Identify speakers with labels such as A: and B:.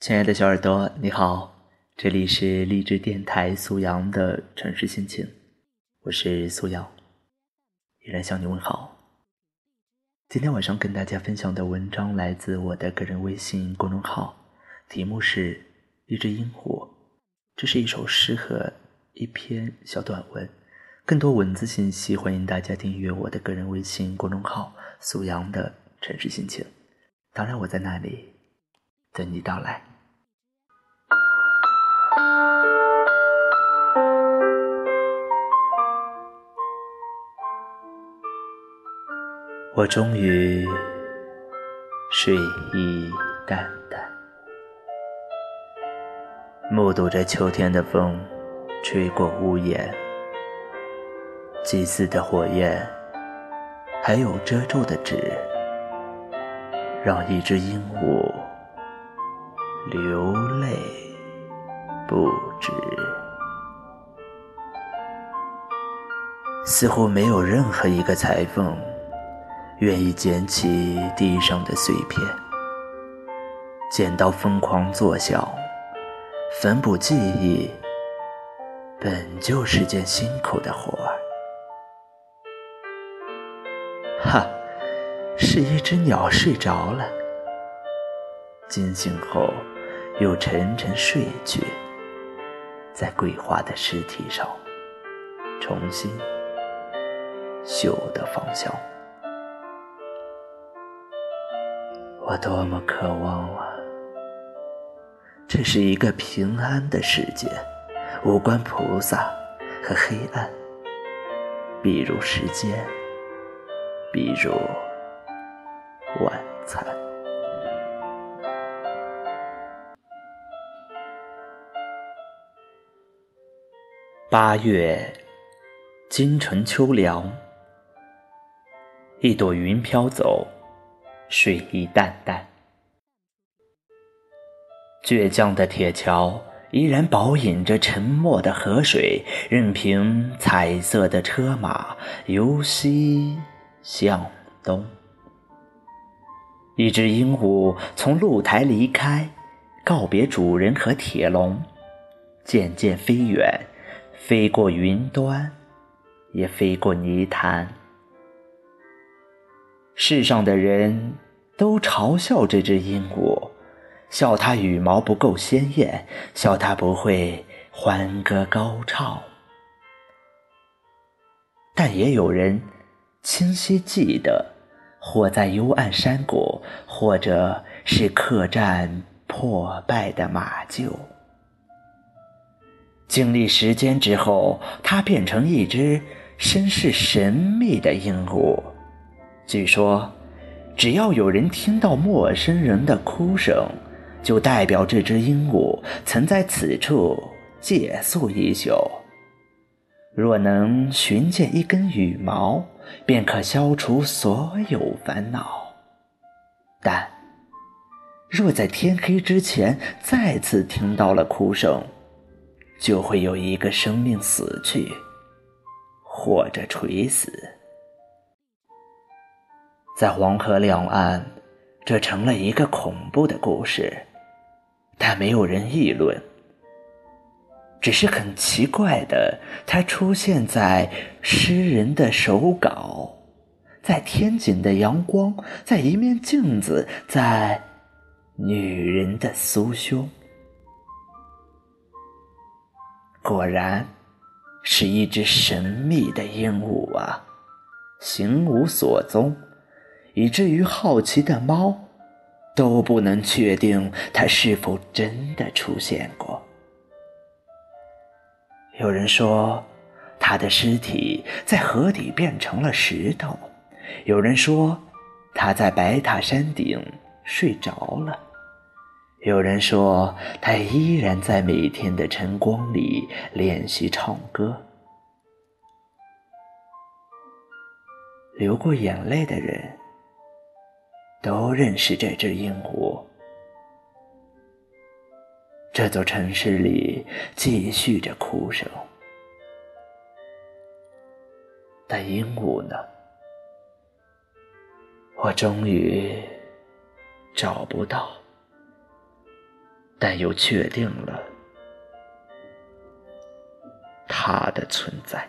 A: 亲爱的小耳朵，你好，这里是励志电台苏阳的城市心情，我是苏阳，依然向你问好。今天晚上跟大家分享的文章来自我的个人微信公众号，题目是《一只鹦鹉》，这是一首诗和一篇小短文。更多文字信息，欢迎大家订阅我的个人微信公众号“苏阳的城市心情”。当然，我在那里等你到来。我终于睡意淡淡，目睹着秋天的风吹过屋檐，祭祀的火焰，还有遮住的纸，让一只鹦鹉流泪不止。似乎没有任何一个裁缝。愿意捡起地上的碎片，剪刀疯狂作响。缝补记忆本就是件辛苦的活儿。哈，是一只鸟睡着了，惊醒后又沉沉睡去，在桂花的尸体上重新嗅得芳香。我多么渴望啊！这是一个平安的世界，无关菩萨和黑暗，比如时间，比如晚餐。八月，金城秋凉，一朵云飘走。睡意淡淡，倔强的铁桥依然饱饮着沉默的河水，任凭彩色的车马由西向东。一只鹦鹉从露台离开，告别主人和铁笼，渐渐飞远，飞过云端，也飞过泥潭。世上的人都嘲笑这只鹦鹉，笑它羽毛不够鲜艳，笑它不会欢歌高唱。但也有人清晰记得，或在幽暗山谷，或者是客栈破败的马厩。经历时间之后，它变成一只身世神秘的鹦鹉。据说，只要有人听到陌生人的哭声，就代表这只鹦鹉曾在此处借宿一宿。若能寻见一根羽毛，便可消除所有烦恼。但若在天黑之前再次听到了哭声，就会有一个生命死去，或者垂死。在黄河两岸，这成了一个恐怖的故事，但没有人议论。只是很奇怪的，它出现在诗人的手稿，在天井的阳光，在一面镜子，在女人的酥胸。果然，是一只神秘的鹦鹉啊，行无所踪。以至于好奇的猫都不能确定它是否真的出现过。有人说，它的尸体在河底变成了石头；有人说，它在白塔山顶睡着了；有人说，它依然在每天的晨光里练习唱歌。流过眼泪的人。都认识这只鹦鹉。这座城市里继续着哭声，但鹦鹉呢？我终于找不到。但又确定了他的存在。